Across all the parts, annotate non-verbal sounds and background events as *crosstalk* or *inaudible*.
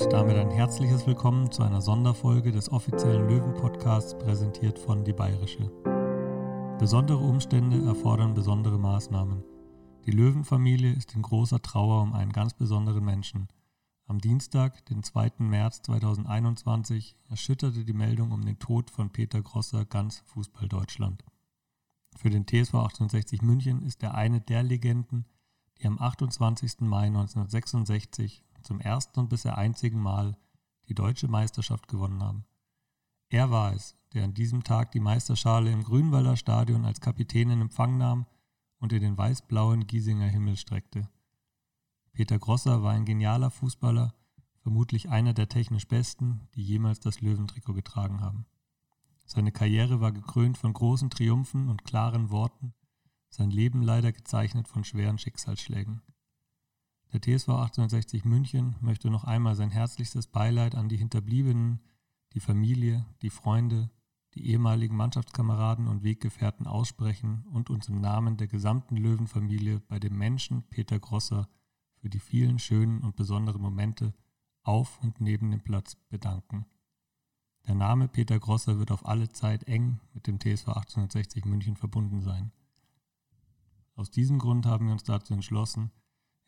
Und damit ein herzliches Willkommen zu einer Sonderfolge des offiziellen Löwen-Podcasts, präsentiert von Die Bayerische. Besondere Umstände erfordern besondere Maßnahmen. Die Löwenfamilie ist in großer Trauer um einen ganz besonderen Menschen. Am Dienstag, den 2. März 2021, erschütterte die Meldung um den Tod von Peter Grosser ganz Fußball-Deutschland. Für den TSV 1860 München ist er eine der Legenden, die am 28. Mai 1966 zum ersten und bisher einzigen Mal die deutsche Meisterschaft gewonnen haben. Er war es, der an diesem Tag die Meisterschale im Grünwalder Stadion als Kapitän in Empfang nahm und in den weiß-blauen Giesinger Himmel streckte. Peter Grosser war ein genialer Fußballer, vermutlich einer der technisch besten, die jemals das Löwentrikot getragen haben. Seine Karriere war gekrönt von großen Triumphen und klaren Worten, sein Leben leider gezeichnet von schweren Schicksalsschlägen. Der TSV 1860 München möchte noch einmal sein herzlichstes Beileid an die Hinterbliebenen, die Familie, die Freunde, die ehemaligen Mannschaftskameraden und Weggefährten aussprechen und uns im Namen der gesamten Löwenfamilie bei dem Menschen Peter Grosser für die vielen schönen und besonderen Momente auf und neben dem Platz bedanken. Der Name Peter Grosser wird auf alle Zeit eng mit dem TSV 1860 München verbunden sein. Aus diesem Grund haben wir uns dazu entschlossen,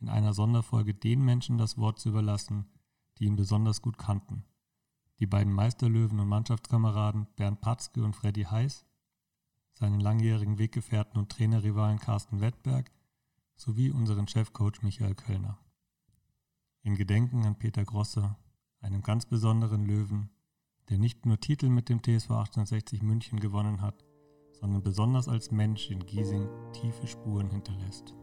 in einer Sonderfolge den Menschen das Wort zu überlassen, die ihn besonders gut kannten. Die beiden Meisterlöwen und Mannschaftskameraden Bernd Patzke und Freddy Heiß, seinen langjährigen Weggefährten und Trainerrivalen Carsten Wettberg sowie unseren Chefcoach Michael Kölner. In Gedenken an Peter Grosser, einem ganz besonderen Löwen, der nicht nur Titel mit dem TSV 1860 München gewonnen hat, sondern besonders als Mensch in Giesing tiefe Spuren hinterlässt.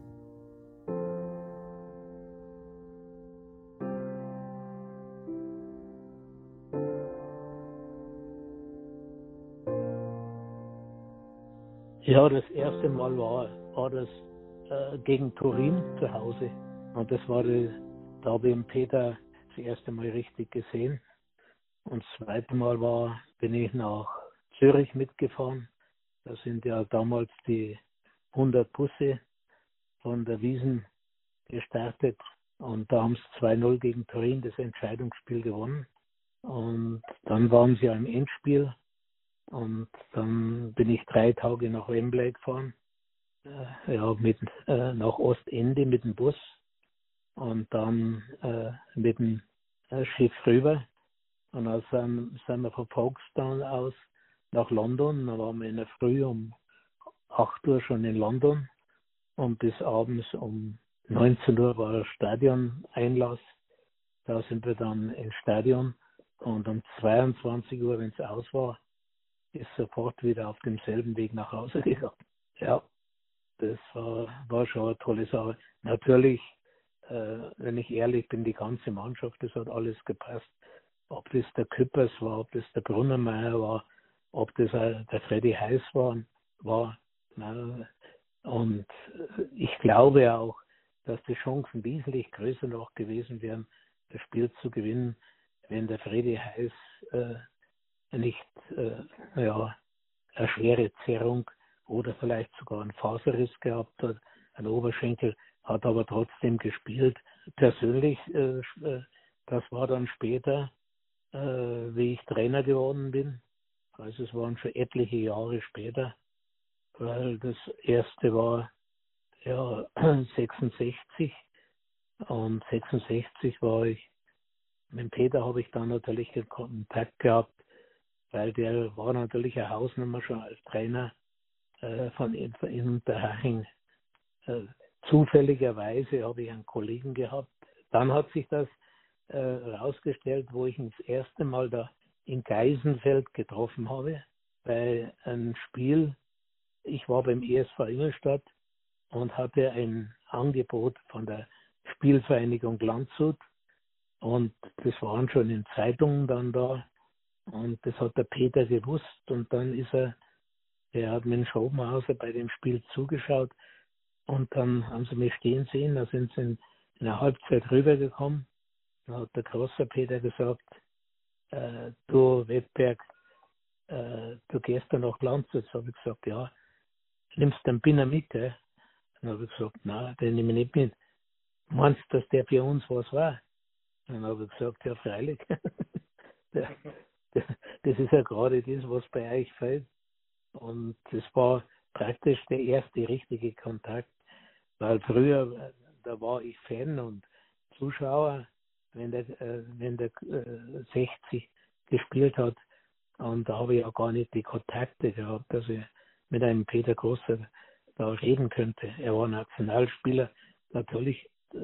Ja, das erste Mal war, war das äh, gegen Turin zu Hause. Und das war, da habe ich den Peter das erste Mal richtig gesehen. Und das zweite Mal war, bin ich nach Zürich mitgefahren. Da sind ja damals die 100 Busse von der Wiesen gestartet. Und da haben sie 2-0 gegen Turin das Entscheidungsspiel gewonnen. Und dann waren sie ja im Endspiel und dann bin ich drei Tage nach Wembley gefahren, äh, ja, mit, äh, nach Ostende mit dem Bus und dann äh, mit dem äh, Schiff rüber. Und dann sind, sind wir von Folkestone aus nach London. Dann waren wir in der Früh um 8 Uhr schon in London und bis abends um 19 Uhr war Stadion-Einlass. Da sind wir dann ins Stadion und um 22 Uhr, wenn es aus war, ist sofort wieder auf demselben Weg nach Hause *laughs* gegangen. Ja, das war, war schon eine tolle Sache. Natürlich, äh, wenn ich ehrlich bin, die ganze Mannschaft, das hat alles gepasst. Ob das der Küppers war, ob das der Brunnermeier war, ob das der Freddy Heiß war, war. Und ich glaube auch, dass die Chancen wesentlich größer noch gewesen wären, das Spiel zu gewinnen, wenn der Freddy Heiß äh, nicht äh, ja, eine schwere Zerrung oder vielleicht sogar einen Faserriss gehabt hat, ein Oberschenkel, hat aber trotzdem gespielt. Persönlich, äh, äh, das war dann später, äh, wie ich Trainer geworden bin. Also es waren schon etliche Jahre später, weil das erste war ja *clears throat* 66 und 66 war ich mit Peter habe ich dann natürlich Kontakt gehabt weil der war natürlich eine Hausnummer schon als Trainer äh, von in, in Unterhaching. Äh, zufälligerweise habe ich einen Kollegen gehabt. Dann hat sich das äh, wo ich ihn das erste Mal da in Geisenfeld getroffen habe, bei einem Spiel. Ich war beim ESV Ingolstadt und hatte ein Angebot von der Spielvereinigung Landshut und das waren schon in Zeitungen dann da und das hat der Peter gewusst und dann ist er, er hat mit dem Schobenhauser bei dem Spiel zugeschaut und dann haben sie mich stehen sehen, da sind sie in, in der Halbzeit rübergekommen. Dann hat der große Peter gesagt, äh, du Wettberg, äh, du gehst dann nach Landshut. So habe ich gesagt, ja, nimmst den Binner mit, gell? Dann habe ich gesagt, nein, den nehme ich nicht mit. Meinst du, dass der für uns was war? Dann habe ich gesagt, ja freilich. *laughs* *laughs* das ist ja gerade das, was bei euch fällt. Und das war praktisch der erste richtige Kontakt, weil früher, da war ich Fan und Zuschauer, wenn der, äh, wenn der 60 äh, gespielt hat. Und da habe ich ja gar nicht die Kontakte gehabt, dass ich mit einem Peter Grosser da reden könnte. Er war Nationalspieler. Natürlich, äh,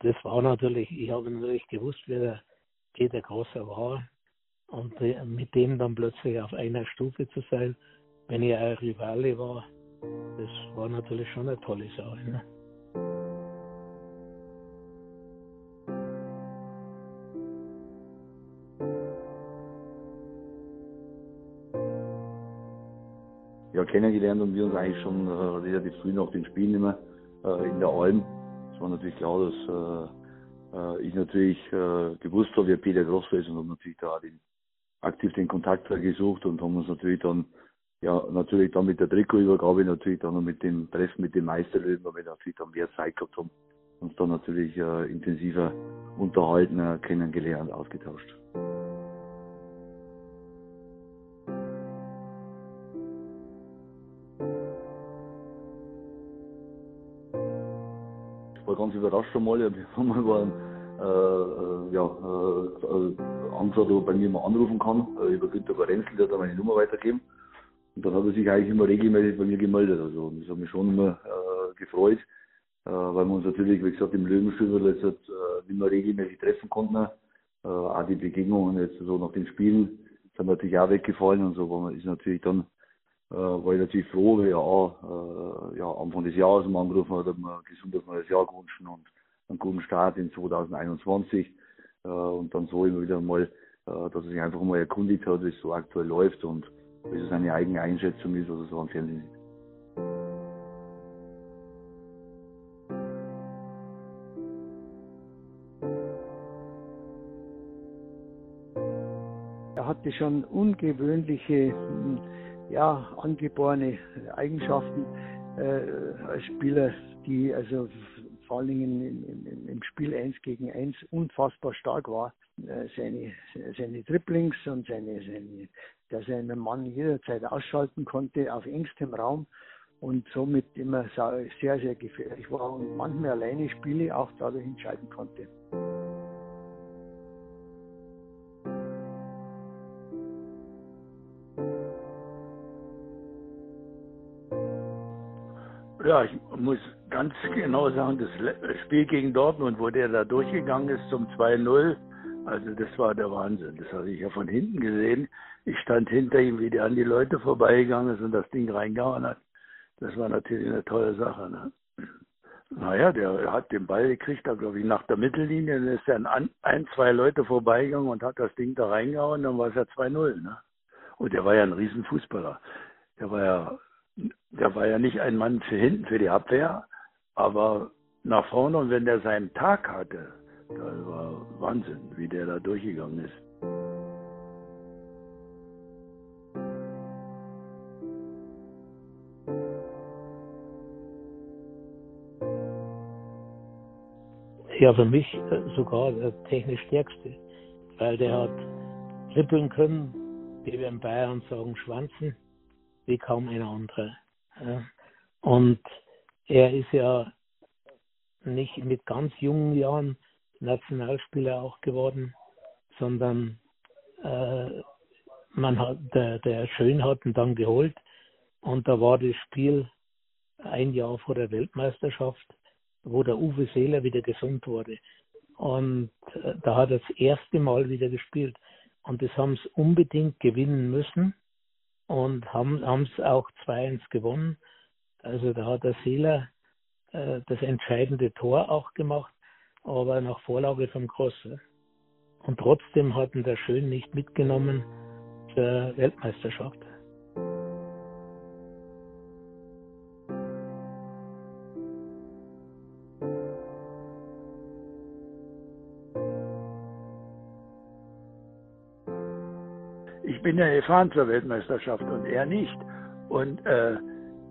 das war natürlich, ich habe natürlich gewusst, wer der Peter Grosser war. Und mit dem dann plötzlich auf einer Stufe zu sein, wenn ich ein Rivale war, das war natürlich schon eine tolle Sache. Ne? Ja, kennengelernt haben wir uns eigentlich schon äh, relativ früh nach den Spielen immer äh, in der Alm. Es war natürlich klar, dass äh, äh ich natürlich äh, gewusst habe, wer Peter Grosser ist und habe natürlich da den, aktiv den Kontakt gesucht und haben uns natürlich dann ja, natürlich dann mit der Trikotübergabe, natürlich dann noch mit dem Treffen mit den Meisterlöwen, weil wir natürlich dann mehr Zeit gehabt haben, uns dann natürlich äh, intensiver unterhalten, äh, kennengelernt, ausgetauscht. Ich war ganz überrascht einmal, *laughs* wir haben mal äh, äh, ja, äh, angeschaut, ob er bei mir mal anrufen kann, äh, über Günter Gorenzel, der hat meine Nummer weitergegeben. Und dann hat er sich eigentlich immer regelmäßig bei mir gemeldet. Also das hat mich schon immer äh, gefreut, äh, weil wir uns natürlich, wie gesagt, im Löwenstübel jetzt halt, äh, nicht mehr regelmäßig treffen konnten. Äh, auch die Begegnungen jetzt so nach den Spielen sind natürlich auch weggefallen und so, aber ist natürlich dann, äh, war ich natürlich froh, weil ja äh, ja, Anfang des Jahres mal angerufen hat, hat mir ein gesundes neues Jahr gewünscht und einen guten Start in 2021 äh, und dann so immer wieder mal, äh, dass er sich einfach mal erkundigt hat, wie es so aktuell läuft und wie es seine eigene Einschätzung ist, was er so am Fernsehen sieht. Er hatte schon ungewöhnliche, ja, angeborene Eigenschaften äh, als Spieler, die also vor allen Dingen im, Spiel 1 gegen 1 unfassbar stark war. Äh, seine, seine Dribblings und seine, seine dass er einen Mann jederzeit ausschalten konnte auf engstem Raum und somit immer sehr, sehr gefährlich war und manchmal alleine Spiele auch dadurch entscheiden konnte. Ja, ich muss ganz genau sagen, das Spiel gegen Dortmund, wo der da durchgegangen ist zum 2-0, also das war der Wahnsinn. Das habe ich ja von hinten gesehen. Ich stand hinter ihm, wie der an die Leute vorbeigegangen ist und das Ding reingehauen hat. Das war natürlich eine tolle Sache. Ne? Naja, der hat den Ball gekriegt, da glaube ich nach der Mittellinie, dann ist er an ein, zwei Leute vorbeigegangen und hat das Ding da reingehauen, dann war es ja 2-0. Ne? Und der war ja ein Riesenfußballer. Der war ja, der war ja nicht ein Mann für hinten, für die Abwehr, aber nach vorne und wenn der seinen Tag hatte, das war Wahnsinn, wie der da durchgegangen ist. Ja, für mich äh, sogar der technisch stärkste, weil der hat trippeln können, wie wir in Bayern sagen, schwanzen, wie kaum ein anderer. Und er ist ja nicht mit ganz jungen Jahren Nationalspieler auch geworden, sondern äh, man hat, der, der Schön hat ihn dann geholt und da war das Spiel ein Jahr vor der Weltmeisterschaft, wo der Uwe Seeler wieder gesund wurde. Und äh, da hat er das erste Mal wieder gespielt. Und das haben sie unbedingt gewinnen müssen und haben es auch 2-1 gewonnen. Also da hat der Seeler äh, das entscheidende Tor auch gemacht aber nach Vorlage vom Grosse. Und trotzdem hatten der Schön nicht mitgenommen zur Weltmeisterschaft. Ich bin ja gefahren zur Weltmeisterschaft und er nicht. Und äh,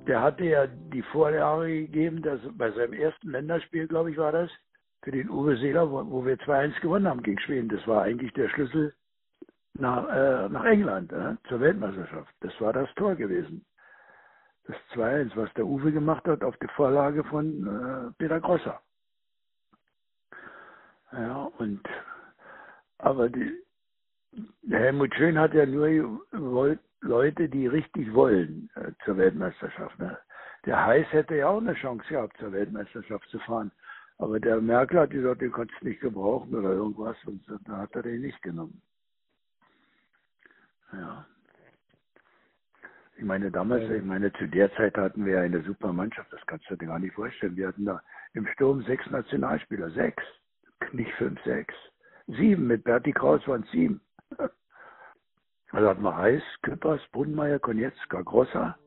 der hatte ja die Vorlage gegeben, dass bei seinem ersten Länderspiel, glaube ich, war das, für den Uwe Seeler, wo, wo wir 2-1 gewonnen haben gegen Schweden. Das war eigentlich der Schlüssel nach, äh, nach England äh, zur Weltmeisterschaft. Das war das Tor gewesen. Das 2-1, was der Uwe gemacht hat auf die Vorlage von äh, Peter Grosser. Ja, und aber die, Helmut Schön hat ja nur Leute, die richtig wollen äh, zur Weltmeisterschaft. Ne? Der Heiß hätte ja auch eine Chance gehabt, zur Weltmeisterschaft zu fahren. Aber der Merkel hat gesagt, den kannst du nicht gebrauchen oder irgendwas und da hat er den nicht genommen. Ja. Ich meine, damals, ich meine, zu der Zeit hatten wir eine super Mannschaft, das kannst du dir gar nicht vorstellen. Wir hatten da im Sturm sechs Nationalspieler, sechs, nicht fünf, sechs. Sieben, mit Berti Kraus waren es sieben. *laughs* Also hatten wir Heiß, Küppers, Brunmeier, Konietzka, Grosser,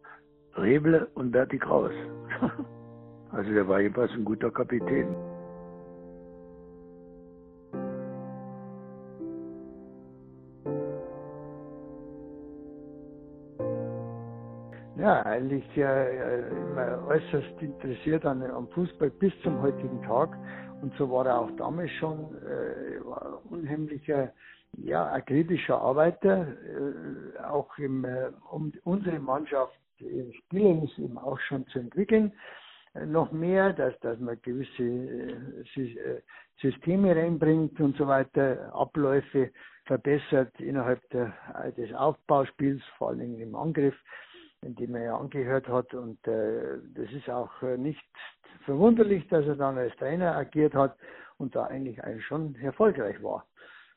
Reble und Berti Kraus. *laughs* Also der war jedenfalls ein guter Kapitän. Ja, eigentlich äh, immer äußerst interessiert an, am Fußball bis zum heutigen Tag. Und so war er auch damals schon äh, unheimlicher, ja, akribischer Arbeiter, äh, auch im, äh, um unsere Mannschaft im Spielen eben auch schon zu entwickeln noch mehr, dass, dass man gewisse äh, äh, Systeme reinbringt und so weiter, Abläufe verbessert innerhalb der, des Aufbauspiels, vor allem im Angriff, in dem er ja angehört hat. Und äh, das ist auch äh, nicht verwunderlich, dass er dann als Trainer agiert hat und da eigentlich schon erfolgreich war.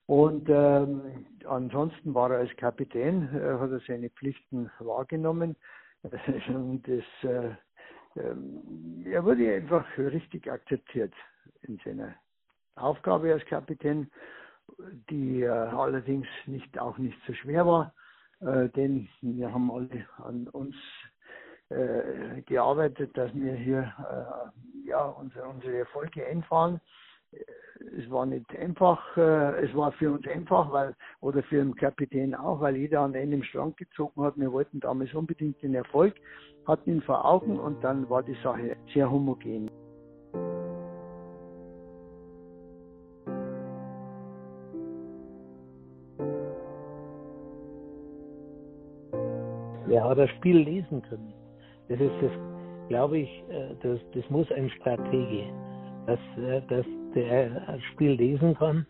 Und ähm, ansonsten war er als Kapitän, äh, hat er seine Pflichten wahrgenommen. *laughs* und das äh, ähm, er wurde einfach richtig akzeptiert in seiner Aufgabe als Kapitän, die äh, allerdings nicht auch nicht so schwer war, äh, denn wir haben alle an uns äh, gearbeitet, dass wir hier äh, ja unsere, unsere Erfolge einfahren es war nicht einfach, äh, es war für uns einfach, weil, oder für den Kapitän auch, weil jeder an einem Strang gezogen hat. Wir wollten damals unbedingt den Erfolg, hatten ihn vor Augen und dann war die Sache sehr homogen. Er hat das Spiel lesen können. Das ist das, glaube ich, äh, das, das muss ein Stratege, dass, äh, dass der Spiel lesen kann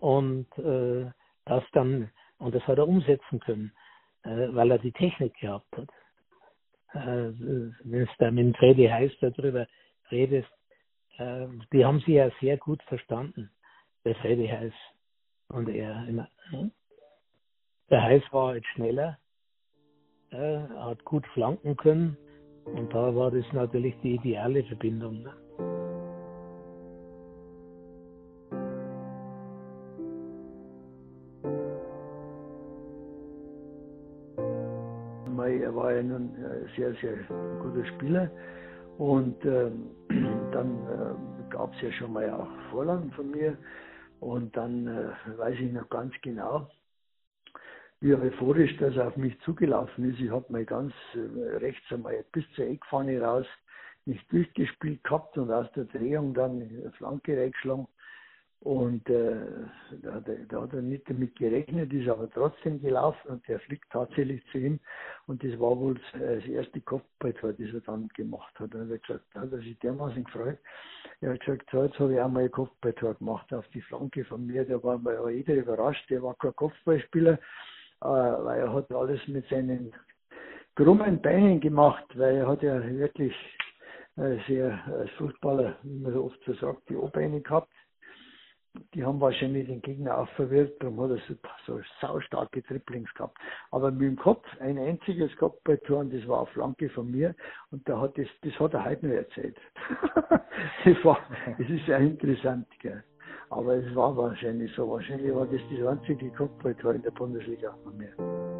und äh, das dann, und das hat er umsetzen können, äh, weil er die Technik gehabt hat. Äh, Wenn es da mit Freddy Heiß darüber redest, äh, die haben sie ja sehr gut verstanden, der Freddy Heiß und er. Immer, hm? Der Heiß war halt schneller, äh, hat gut flanken können und da war das natürlich die ideale Verbindung. Ne? Nun ein sehr, sehr guter Spieler. Und ähm, *clears throat* dann äh, gab es ja schon mal auch Vorlagen von mir. Und dann äh, weiß ich noch ganz genau, wie euphorisch das auf mich zugelaufen ist. Ich habe mal ganz äh, rechts einmal bis zur Eckfahne raus nicht durchgespielt gehabt und aus der Drehung dann Flanke reingeschlagen. Und äh, da, hat er, da hat er nicht damit gerechnet, ist aber trotzdem gelaufen und der fliegt tatsächlich zu ihm. Und das war wohl das erste Kopfballtor, das er dann gemacht hat. Und er hat gesagt, da hat er sich dermaßen gefreut. Er hat gesagt, so, jetzt habe ich auch mal ein Kopfballtor gemacht auf die Flanke von mir. Da war mal jeder überrascht, der war kein Kopfballspieler, äh, weil er hat alles mit seinen krummen Beinen gemacht, weil er hat ja wirklich äh, sehr als Fußballer, wie man so oft so sagt, die O-Beine gehabt die haben wahrscheinlich den Gegner auch verwirrt, darum hat er so, so saustarke Triplings gehabt. Aber mit dem Kopf ein einziges gehabt bei Tor und das war eine Flanke von mir und da hat das, das hat er heute noch erzählt. *laughs* das war, das ist ja interessant, gell. Aber es war wahrscheinlich so. Wahrscheinlich war das das einzige Kopfballtor in der Bundesliga von mir.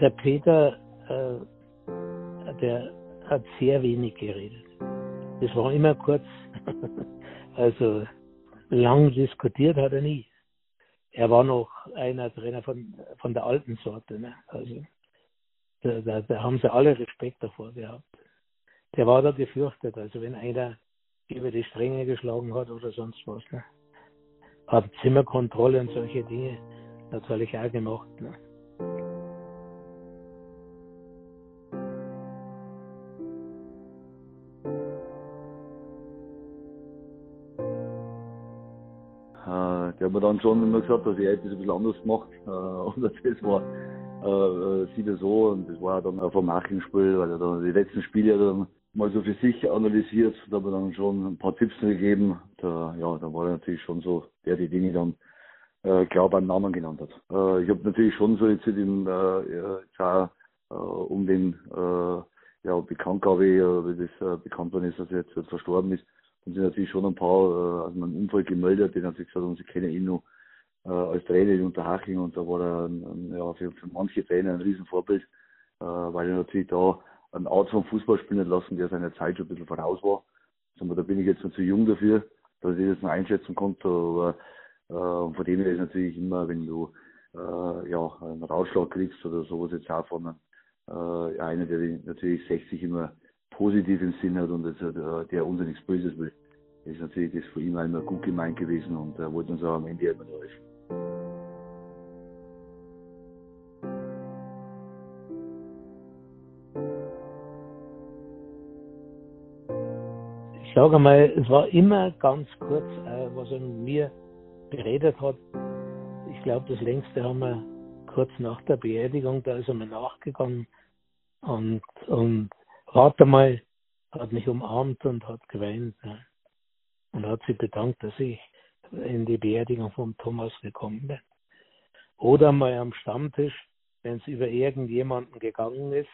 Der Peter, äh, der hat sehr wenig geredet. Es war immer kurz. *laughs* also lang diskutiert hat er nie. er war noch einer Trainer von, von der alten Sorte. Ne? Also da, da, da haben sie alle Respekt davor gehabt. Der war da gefürchtet. Also wenn einer über die Stränge geschlagen hat oder sonst was. Ne? Hat Zimmerkontrolle und solche Dinge natürlich auch gemacht. Ne? Hat mir dann schon immer gesagt, dass er etwas ein bisschen anders gemacht. *laughs* Äh, und das war, äh, äh, so, und das war dann vom Nachhinein-Spiel, weil er dann die letzten Spiele dann mal so für sich analysiert, da hat er dann schon ein paar Tipps gegeben. Da, ja, da war er natürlich schon so, der die Dinge dann äh, klar beim Namen genannt hat. Äh, ich habe natürlich schon so jetzt im äh, auch, äh, um den äh, ja, Bekanntgabe, äh, wie das äh, bekannt worden ist, dass er jetzt, jetzt verstorben ist, und sind natürlich schon ein paar äh, aus meinem Umfeld gemeldet, die natürlich gesagt haben, sie kennen ihn noch äh, als Trainer in Unterhaching und da war er ein, ein, ja, für, für manche Trainer ein Riesenvorbild, äh, weil er natürlich da einen Art von Fußball spielen lassen, der seiner Zeit schon ein bisschen voraus war. Also, da bin ich jetzt noch zu jung dafür, dass ich das noch einschätzen konnte, aber äh, von dem her ist natürlich immer, wenn du äh, ja, einen Rausschlag kriegst oder sowas jetzt auch von äh, einer, der natürlich 60 immer positiv im Sinn hat und äh, der uns nichts Böses will. Ist natürlich das für ihn immer gut gemeint gewesen und er wollte uns auch am Ende immer noch helfen. Ich sage mal, es war immer ganz kurz, äh, was er mit mir beredet hat. Ich glaube, das längste haben wir kurz nach der Beerdigung, da ist er mir nachgegangen und, und Vater mal hat mich umarmt und hat geweint ne? und hat sich bedankt, dass ich in die Beerdigung von Thomas gekommen bin. Oder mal am Stammtisch, wenn es über irgendjemanden gegangen ist,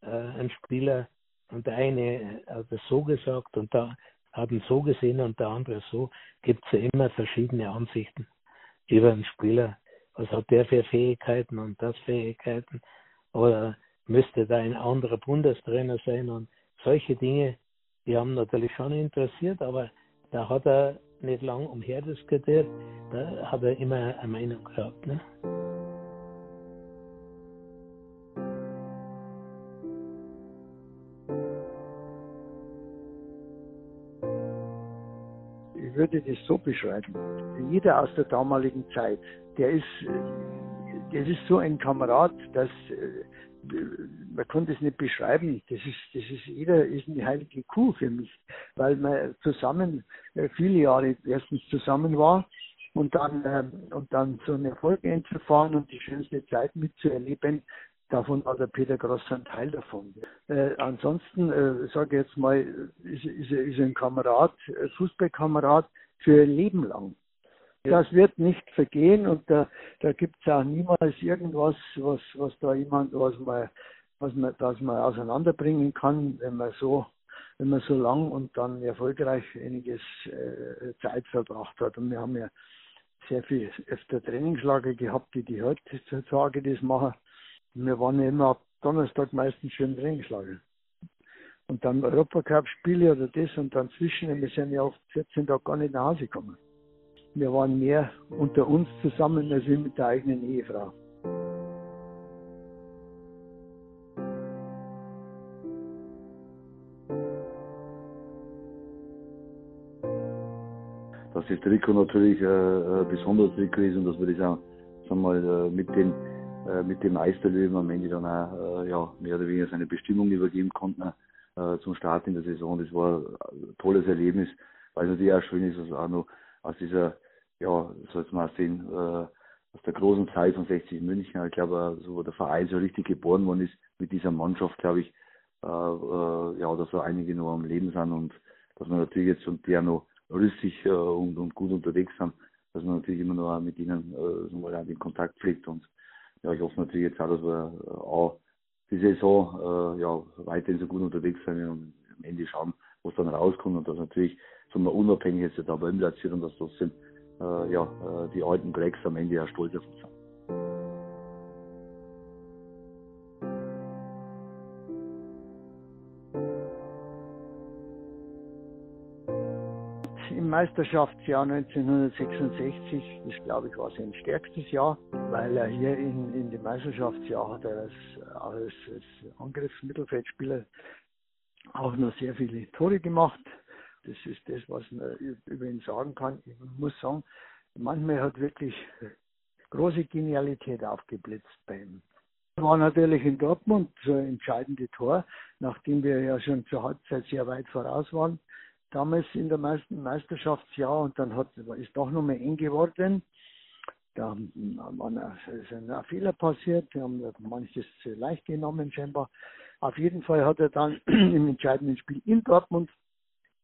äh, ein Spieler, und der eine hat es so gesagt und da hat ihn so gesehen und der andere so, gibt es ja immer verschiedene Ansichten über einen Spieler. Was hat der für Fähigkeiten und das Fähigkeiten? Oder müsste da ein anderer Bundestrainer sein und solche Dinge, die haben natürlich schon interessiert, aber da hat er nicht lang umherdiskutiert, da hat er immer eine Meinung gehabt. Ne? Ich würde das so beschreiben. Jeder aus der damaligen Zeit, der ist, das ist so ein Kamerad, dass man kann das nicht beschreiben. Das ist, das ist, jeder ist eine heilige Kuh für mich, weil man zusammen äh, viele Jahre erstens zusammen war und dann, ähm, und dann so einen Erfolg einzufahren und die schönste Zeit mitzuerleben, davon war der Peter Gross ein Teil davon. Äh, ansonsten, äh, sage ich jetzt mal, ist, ist, ist ein Kamerad, Fußballkamerad für ein Leben lang. Das wird nicht vergehen und da, da gibt es auch niemals irgendwas, was, was da jemand, was man, was man, das man auseinanderbringen kann, wenn man so, wenn man so lang und dann erfolgreich einiges äh, Zeit verbracht hat. Und wir haben ja sehr viel öfter Trainingslager gehabt, die die heutzutage das machen. Und wir waren ja immer ab Donnerstag meistens schon im Trainingslager. Und dann Europacup-Spiele oder das und dann zwischen, wir sind ja oft 14 Tage gar nicht nach Hause gekommen. Wir waren mehr unter uns zusammen als mit der eigenen Ehefrau. Das Trikot natürlich äh, Trikot ist und dass wir das auch sagen mal, äh, mit, den, äh, mit dem Meisterlöwen am Ende dann auch äh, ja, mehr oder weniger seine Bestimmung übergeben konnten äh, zum Start in der Saison. Das war ein tolles Erlebnis, weil es natürlich auch schön ist, dass auch noch aus dieser ja, so jetzt mal sehen, äh, aus der großen Zeit von 60 München, ich glaube, so wo der Verein so richtig geboren worden ist, mit dieser Mannschaft, glaube ich, äh, äh, ja, dass so einige noch am Leben sind und dass man natürlich jetzt und der noch rüstig äh, und, und gut unterwegs sind, dass man natürlich immer noch mit ihnen äh, so mal den Kontakt pflegt und ja, ich hoffe natürlich jetzt auch, dass wir äh, auch die Saison äh, ja, weiterhin so gut unterwegs sein und am Ende schauen, was dann rauskommt und dass natürlich so mal unabhängig jetzt da beim und dass trotzdem äh, ja, äh, die alten Cracks am Ende ja stolz auf uns im Meisterschaftsjahr 1966, das glaube ich war sein stärkstes Jahr, weil er hier in, in dem Meisterschaftsjahr hat er als, als, als Angriffsmittelfeldspieler auch noch sehr viele Tore gemacht. Das ist das, was man über ihn sagen kann. Ich muss sagen, manchmal hat wirklich große Genialität aufgeblitzt bei ihm. War natürlich in Dortmund ein entscheidende Tor, nachdem wir ja schon zur Halbzeit sehr weit voraus waren. Damals in der Meisterschaftsjahr und dann hat, ist doch noch mal eng geworden. Da waren ein Fehler passiert, wir haben manches leicht genommen scheinbar. Auf jeden Fall hat er dann *clears throat* im entscheidenden Spiel in Dortmund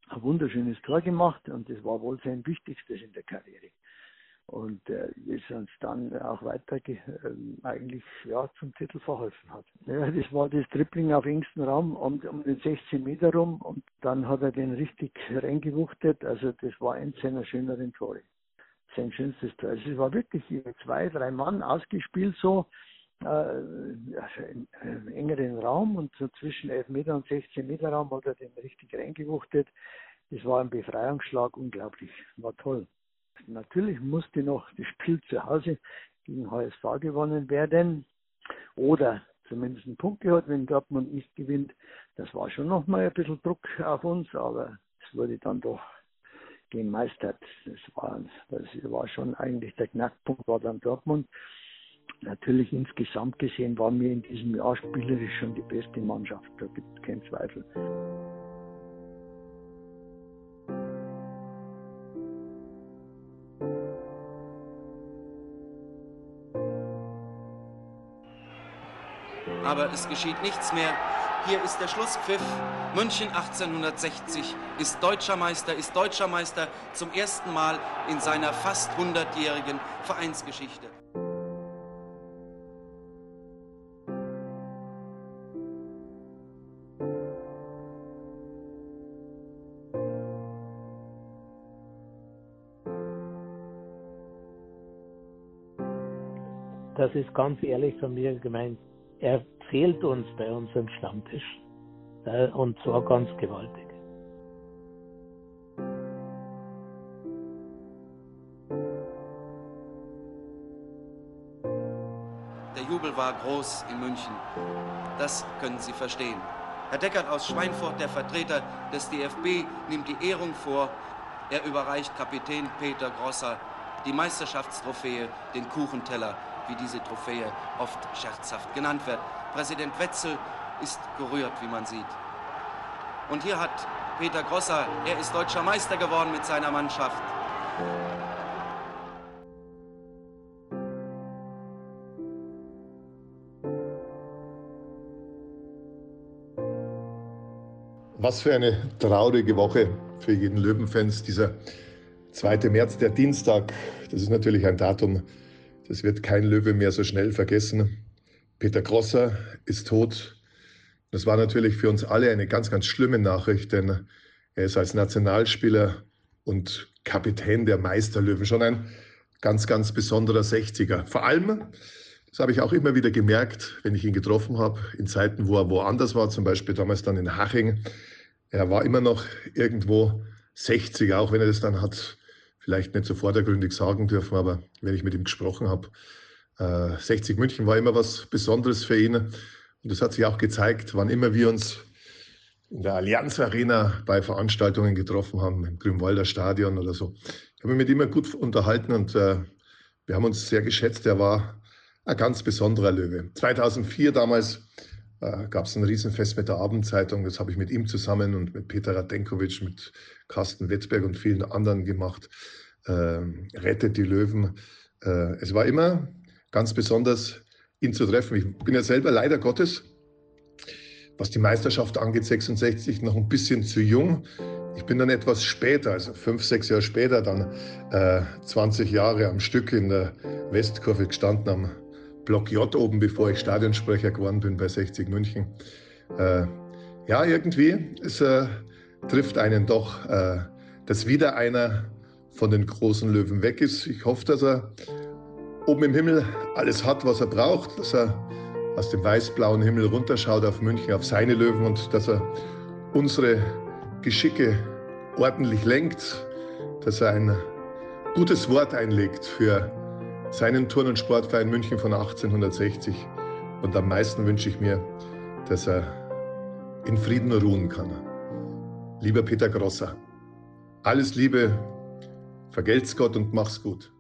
ein wunderschönes Tor gemacht und das war wohl sein wichtigstes in der Karriere. Und äh, ist uns dann auch weiter äh, eigentlich ja, zum Titel verholfen hat. Ja, das war das Tripling auf engstem Raum um, um den 16 Meter rum und dann hat er den richtig reingewuchtet. Also das war eins seiner schöneren Tore. Sein schönstes Tor. Also es war wirklich zwei, drei Mann ausgespielt so äh, also im engeren Raum und so zwischen 11 Meter und 16 Meter Raum hat er den richtig reingewuchtet. Das war ein Befreiungsschlag, unglaublich, war toll. Natürlich musste noch das Spiel zu Hause gegen HSV gewonnen werden oder zumindest einen Punkt gehabt, wenn Dortmund nicht gewinnt. Das war schon nochmal ein bisschen Druck auf uns, aber es wurde dann doch gemeistert. Das war, das war schon eigentlich der Knackpunkt, war dann Dortmund. Natürlich insgesamt gesehen waren wir in diesem Jahr spielerisch schon die beste Mannschaft, da gibt es keinen Zweifel. Aber es geschieht nichts mehr. Hier ist der Schlusspfiff. München 1860 ist deutscher Meister, ist deutscher Meister zum ersten Mal in seiner fast 100-jährigen Vereinsgeschichte. Das ist ganz ehrlich von mir gemeint er fehlt uns bei unserem Stammtisch. Und zwar ganz gewaltig. Der Jubel war groß in München. Das können Sie verstehen. Herr Deckert aus Schweinfurt, der Vertreter des DFB, nimmt die Ehrung vor. Er überreicht Kapitän Peter Grosser die Meisterschaftstrophäe, den Kuchenteller wie diese Trophäe oft scherzhaft genannt wird. Präsident Wetzel ist gerührt, wie man sieht. Und hier hat Peter Grosser, er ist deutscher Meister geworden mit seiner Mannschaft. Was für eine traurige Woche für jeden Löwenfans. Dieser 2. März, der Dienstag, das ist natürlich ein Datum, das wird kein Löwe mehr so schnell vergessen. Peter Grosser ist tot. Das war natürlich für uns alle eine ganz, ganz schlimme Nachricht, denn er ist als Nationalspieler und Kapitän der Meisterlöwen schon ein ganz, ganz besonderer 60er. Vor allem, das habe ich auch immer wieder gemerkt, wenn ich ihn getroffen habe, in Zeiten, wo er woanders war, zum Beispiel damals dann in Haching. Er war immer noch irgendwo 60er, auch wenn er das dann hat vielleicht nicht so vordergründig sagen dürfen, aber wenn ich mit ihm gesprochen habe, äh, 60 München war immer was Besonderes für ihn. Und das hat sich auch gezeigt, wann immer wir uns in der Allianz Arena bei Veranstaltungen getroffen haben, im Grünwalder Stadion oder so. Ich habe mich mit ihm gut unterhalten und äh, wir haben uns sehr geschätzt. Er war ein ganz besonderer Löwe. 2004 damals äh, gab es ein Riesenfest mit der Abendzeitung. Das habe ich mit ihm zusammen und mit Peter Radenkovic, mit Carsten Wetzberg und vielen anderen gemacht. Äh, Rettet die Löwen. Äh, es war immer ganz besonders, ihn zu treffen. Ich bin ja selber leider Gottes, was die Meisterschaft angeht, 66, noch ein bisschen zu jung. Ich bin dann etwas später, also fünf, sechs Jahre später, dann äh, 20 Jahre am Stück in der Westkurve gestanden am Block J oben, bevor ich Stadionsprecher geworden bin bei 60 München. Äh, ja, irgendwie, es äh, trifft einen doch, äh, dass wieder einer von den großen Löwen weg ist. Ich hoffe, dass er oben im Himmel alles hat, was er braucht, dass er aus dem weiß-blauen Himmel runterschaut auf München, auf seine Löwen und dass er unsere Geschicke ordentlich lenkt. dass er ein gutes Wort einlegt für seinen Turn- und Sportverein München von 1860. Und am meisten wünsche ich mir, dass er in Frieden ruhen kann. Lieber Peter Grosser, alles Liebe, vergelt's Gott und mach's gut.